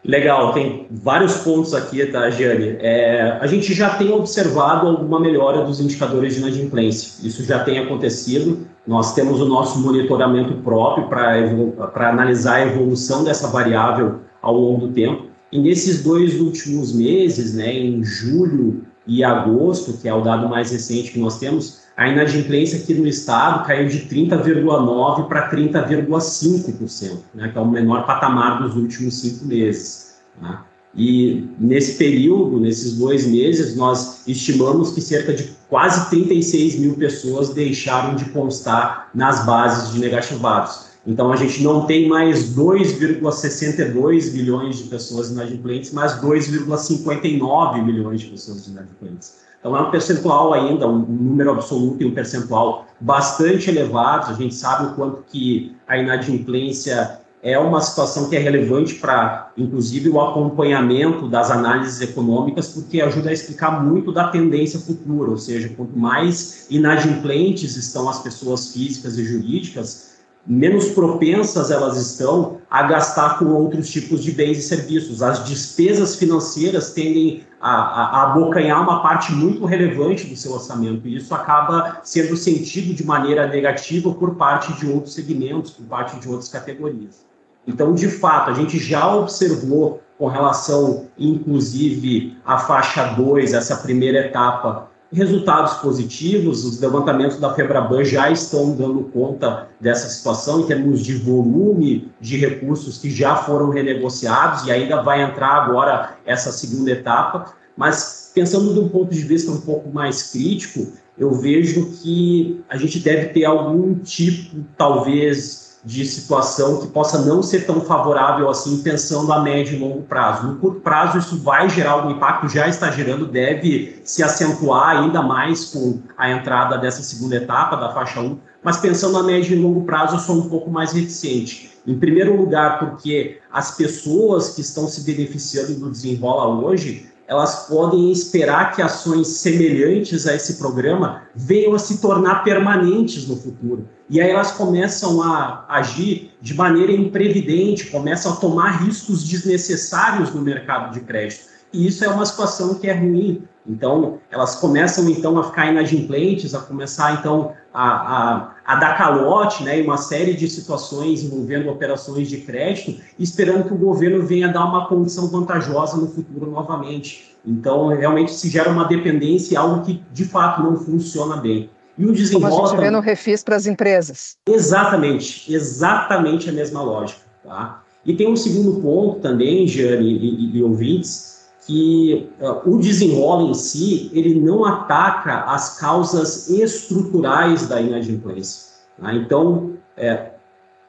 Legal, tem vários pontos aqui, tá, Giane? É, a gente já tem observado alguma melhora dos indicadores de inadimplência. Isso já tem acontecido. Nós temos o nosso monitoramento próprio para analisar a evolução dessa variável ao longo do tempo. E nesses dois últimos meses, né, em julho e agosto, que é o dado mais recente que nós temos, a inadimplência aqui no estado caiu de 30,9% para 30,5%, né, que é o menor patamar dos últimos cinco meses. Né? E nesse período, nesses dois meses, nós estimamos que cerca de quase 36 mil pessoas deixaram de constar nas bases de negativados. Então, a gente não tem mais 2,62 milhões de pessoas inadimplentes, mas 2,59 milhões de pessoas inadimplentes. Então, é um percentual ainda, um número absoluto e um percentual bastante elevado. A gente sabe o quanto que a inadimplência é uma situação que é relevante para, inclusive, o acompanhamento das análises econômicas, porque ajuda a explicar muito da tendência futura, ou seja, quanto mais inadimplentes estão as pessoas físicas e jurídicas, menos propensas elas estão a gastar com outros tipos de bens e serviços. As despesas financeiras tendem a, a, a abocanhar uma parte muito relevante do seu orçamento, e isso acaba sendo sentido de maneira negativa por parte de outros segmentos, por parte de outras categorias. Então, de fato, a gente já observou com relação, inclusive, à faixa 2, essa primeira etapa, resultados positivos, os levantamentos da Febraban já estão dando conta dessa situação em termos de volume de recursos que já foram renegociados e ainda vai entrar agora essa segunda etapa, mas pensando de um ponto de vista um pouco mais crítico, eu vejo que a gente deve ter algum tipo, talvez, de situação que possa não ser tão favorável assim, pensando a médio e longo prazo. No curto prazo, isso vai gerar algum impacto, já está gerando, deve se acentuar ainda mais com a entrada dessa segunda etapa da faixa 1, mas pensando a médio e longo prazo, eu sou um pouco mais reticente. Em primeiro lugar, porque as pessoas que estão se beneficiando do Desenrola hoje, elas podem esperar que ações semelhantes a esse programa venham a se tornar permanentes no futuro. E aí elas começam a agir de maneira imprevidente, começam a tomar riscos desnecessários no mercado de crédito. E isso é uma situação que é ruim. Então, elas começam então a ficar inadimplentes, a começar então a, a, a dar calote né, em uma série de situações envolvendo operações de crédito, esperando que o governo venha dar uma condição vantajosa no futuro novamente. Então, realmente se gera uma dependência, algo que de fato não funciona bem. E o desenrola... Como a gente vê no refis para as empresas. Exatamente, exatamente a mesma lógica. Tá? E tem um segundo ponto também, Jane e, e, e ouvintes, que uh, o desenrola em si, ele não ataca as causas estruturais da inadimplência. Né? Então, é,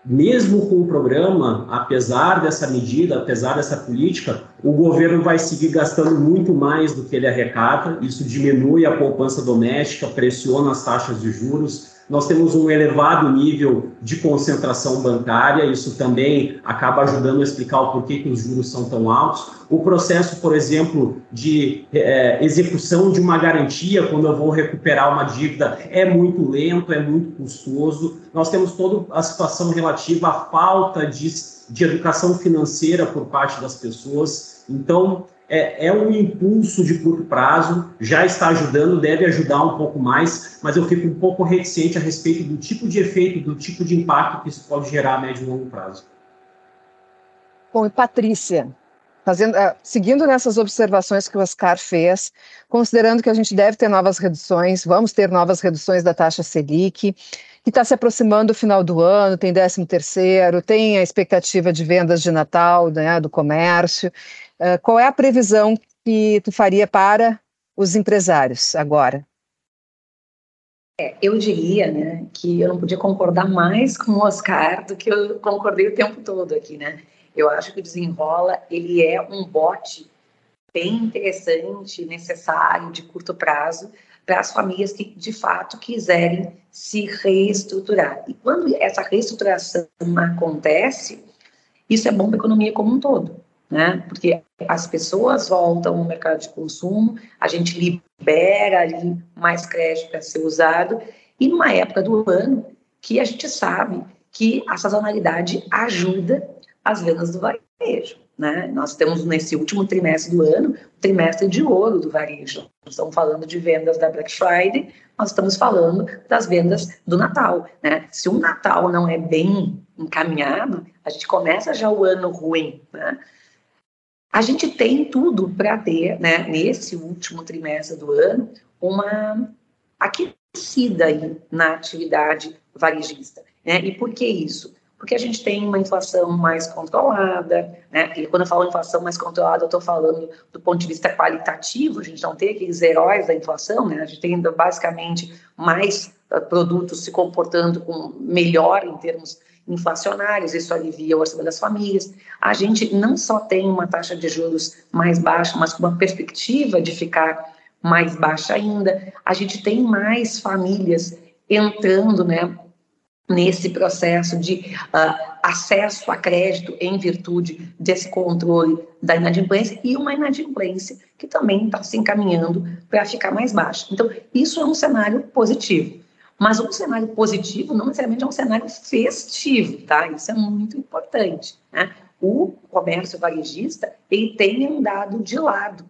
mesmo com o programa, apesar dessa medida, apesar dessa política, o governo vai seguir gastando muito mais do que ele arrecada, isso diminui a poupança doméstica, pressiona as taxas de juros, nós temos um elevado nível de concentração bancária, isso também acaba ajudando a explicar o porquê que os juros são tão altos. O processo, por exemplo, de é, execução de uma garantia, quando eu vou recuperar uma dívida, é muito lento, é muito custoso. Nós temos toda a situação relativa à falta de, de educação financeira por parte das pessoas. Então, é, é, um impulso de curto prazo, já está ajudando, deve ajudar um pouco mais, mas eu fico um pouco reticente a respeito do tipo de efeito, do tipo de impacto que isso pode gerar a médio e longo prazo. Bom, e Patrícia, fazendo, uh, seguindo nessas observações que o Oscar fez, considerando que a gente deve ter novas reduções, vamos ter novas reduções da taxa Selic, que está se aproximando do final do ano, tem 13 terceiro, tem a expectativa de vendas de Natal, né, do comércio, Uh, qual é a previsão que tu faria para os empresários agora? É, eu diria, né, que eu não podia concordar mais com o Oscar do que eu concordei o tempo todo aqui, né? Eu acho que o Desenrola, ele é um bote bem interessante, necessário, de curto prazo, para as famílias que, de fato, quiserem se reestruturar. E quando essa reestruturação acontece, isso é bom para a economia como um todo né? Porque as pessoas voltam ao mercado de consumo, a gente libera ali mais crédito para ser usado, e numa época do ano que a gente sabe que a sazonalidade ajuda as vendas do varejo. Né? Nós temos nesse último trimestre do ano, o trimestre de ouro do varejo. Estamos falando de vendas da Black Friday, nós estamos falando das vendas do Natal. Né? Se o Natal não é bem encaminhado, a gente começa já o ano ruim. Né? A gente tem tudo para ter, né, nesse último trimestre do ano, uma aquecida aí na atividade varejista. Né? E por que isso? Porque a gente tem uma inflação mais controlada, né? E quando eu falo inflação mais controlada, eu estou falando do ponto de vista qualitativo, a gente não tem aqueles heróis da inflação, né? A gente tem basicamente mais uh, produtos se comportando com melhor em termos inflacionários, isso alivia o orçamento das famílias. A gente não só tem uma taxa de juros mais baixa, mas com uma perspectiva de ficar mais baixa ainda. A gente tem mais famílias entrando, né, nesse processo de uh, acesso a crédito em virtude desse controle da inadimplência e uma inadimplência que também está se encaminhando para ficar mais baixa. Então, isso é um cenário positivo. Mas um cenário positivo não necessariamente é um cenário festivo, tá? Isso é muito importante, né? O comércio varejista, ele tem andado de lado,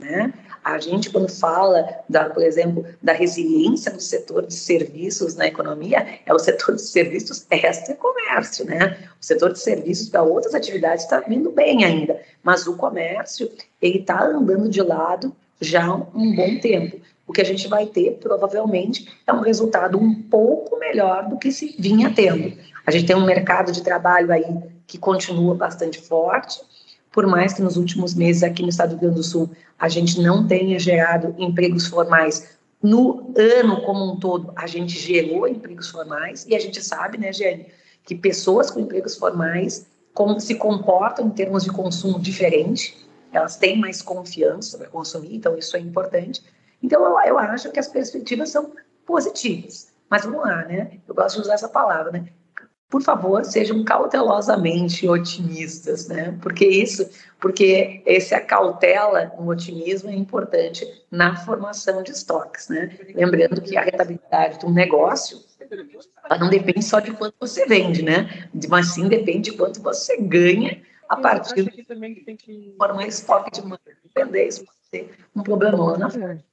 né? A gente, quando fala, da, por exemplo, da resiliência do setor de serviços na economia, é o setor de serviços extra-comércio, né? O setor de serviços para outras atividades está vindo bem ainda, mas o comércio, ele está andando de lado já há um bom tempo o que a gente vai ter, provavelmente, é um resultado um pouco melhor do que se vinha tendo. A gente tem um mercado de trabalho aí que continua bastante forte, por mais que nos últimos meses aqui no estado do Rio Grande do Sul a gente não tenha gerado empregos formais, no ano como um todo a gente gerou empregos formais e a gente sabe, né, Jenny, que pessoas com empregos formais como se comportam em termos de consumo diferente, elas têm mais confiança para consumir, então isso é importante. Então, eu, eu acho que as perspectivas são positivas, Mas vamos lá, né? Eu gosto de usar essa palavra, né? Por favor, sejam cautelosamente otimistas, né? Porque isso, porque esse a cautela no otimismo é importante na formação de estoques, né? Lembrando que a rentabilidade de um negócio ela não depende só de quanto você vende, né? Mas sim depende de quanto você ganha a partir de formar estoque de vender. Isso pode ser um problema lá na frente.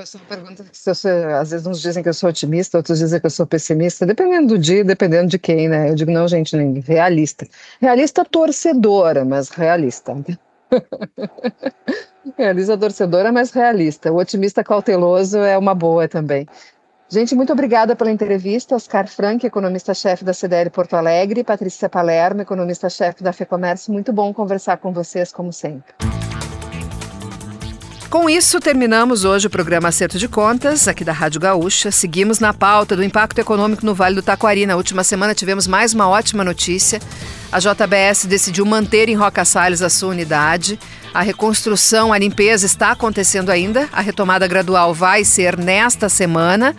Essa é uma pergunta que você, às vezes uns dizem que eu sou otimista, outros dizem que eu sou pessimista, dependendo do dia, dependendo de quem, né? Eu digo, não, gente, nem realista. Realista torcedora, mas realista. realista torcedora, mas realista. O otimista cauteloso é uma boa também. Gente, muito obrigada pela entrevista. Oscar Frank, economista-chefe da CDL Porto Alegre, Patrícia Palermo, economista-chefe da FEComércio. Muito bom conversar com vocês, como sempre. Com isso, terminamos hoje o programa Acerto de Contas, aqui da Rádio Gaúcha. Seguimos na pauta do impacto econômico no Vale do Taquari. Na última semana tivemos mais uma ótima notícia. A JBS decidiu manter em Roca Salles a sua unidade. A reconstrução, a limpeza está acontecendo ainda. A retomada gradual vai ser nesta semana.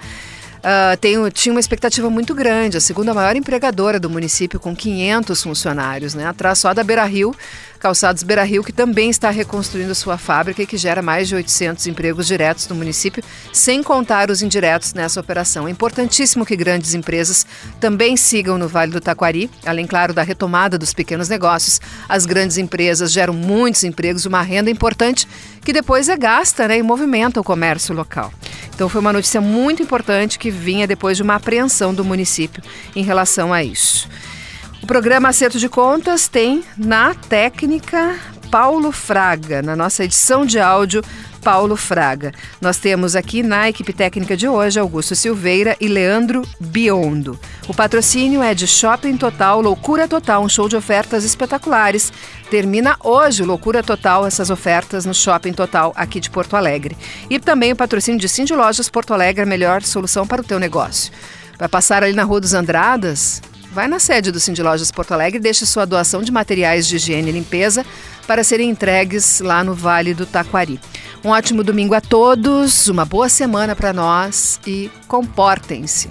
Uh, tem, tinha uma expectativa muito grande, a segunda maior empregadora do município, com 500 funcionários, né? atrás só da Beira Rio, Calçados Beira Rio, que também está reconstruindo sua fábrica e que gera mais de 800 empregos diretos no município, sem contar os indiretos nessa operação. É importantíssimo que grandes empresas também sigam no Vale do Taquari, além, claro, da retomada dos pequenos negócios. As grandes empresas geram muitos empregos, uma renda importante que depois é gasta né, e movimenta o comércio local. Então foi uma notícia muito importante que vinha depois de uma apreensão do município em relação a isso. O programa Acerto de Contas tem na técnica Paulo Fraga, na nossa edição de áudio Paulo Fraga. Nós temos aqui na equipe técnica de hoje Augusto Silveira e Leandro Biondo. O patrocínio é de Shopping Total Loucura Total, um show de ofertas espetaculares. Termina hoje Loucura Total, essas ofertas no Shopping Total aqui de Porto Alegre. E também o patrocínio de Cindy Lojas Porto Alegre, a melhor solução para o teu negócio. Vai passar ali na Rua dos Andradas? Vai na sede do Cindy Lojas Porto Alegre e deixe sua doação de materiais de higiene e limpeza para serem entregues lá no Vale do Taquari. Um ótimo domingo a todos, uma boa semana para nós e comportem-se.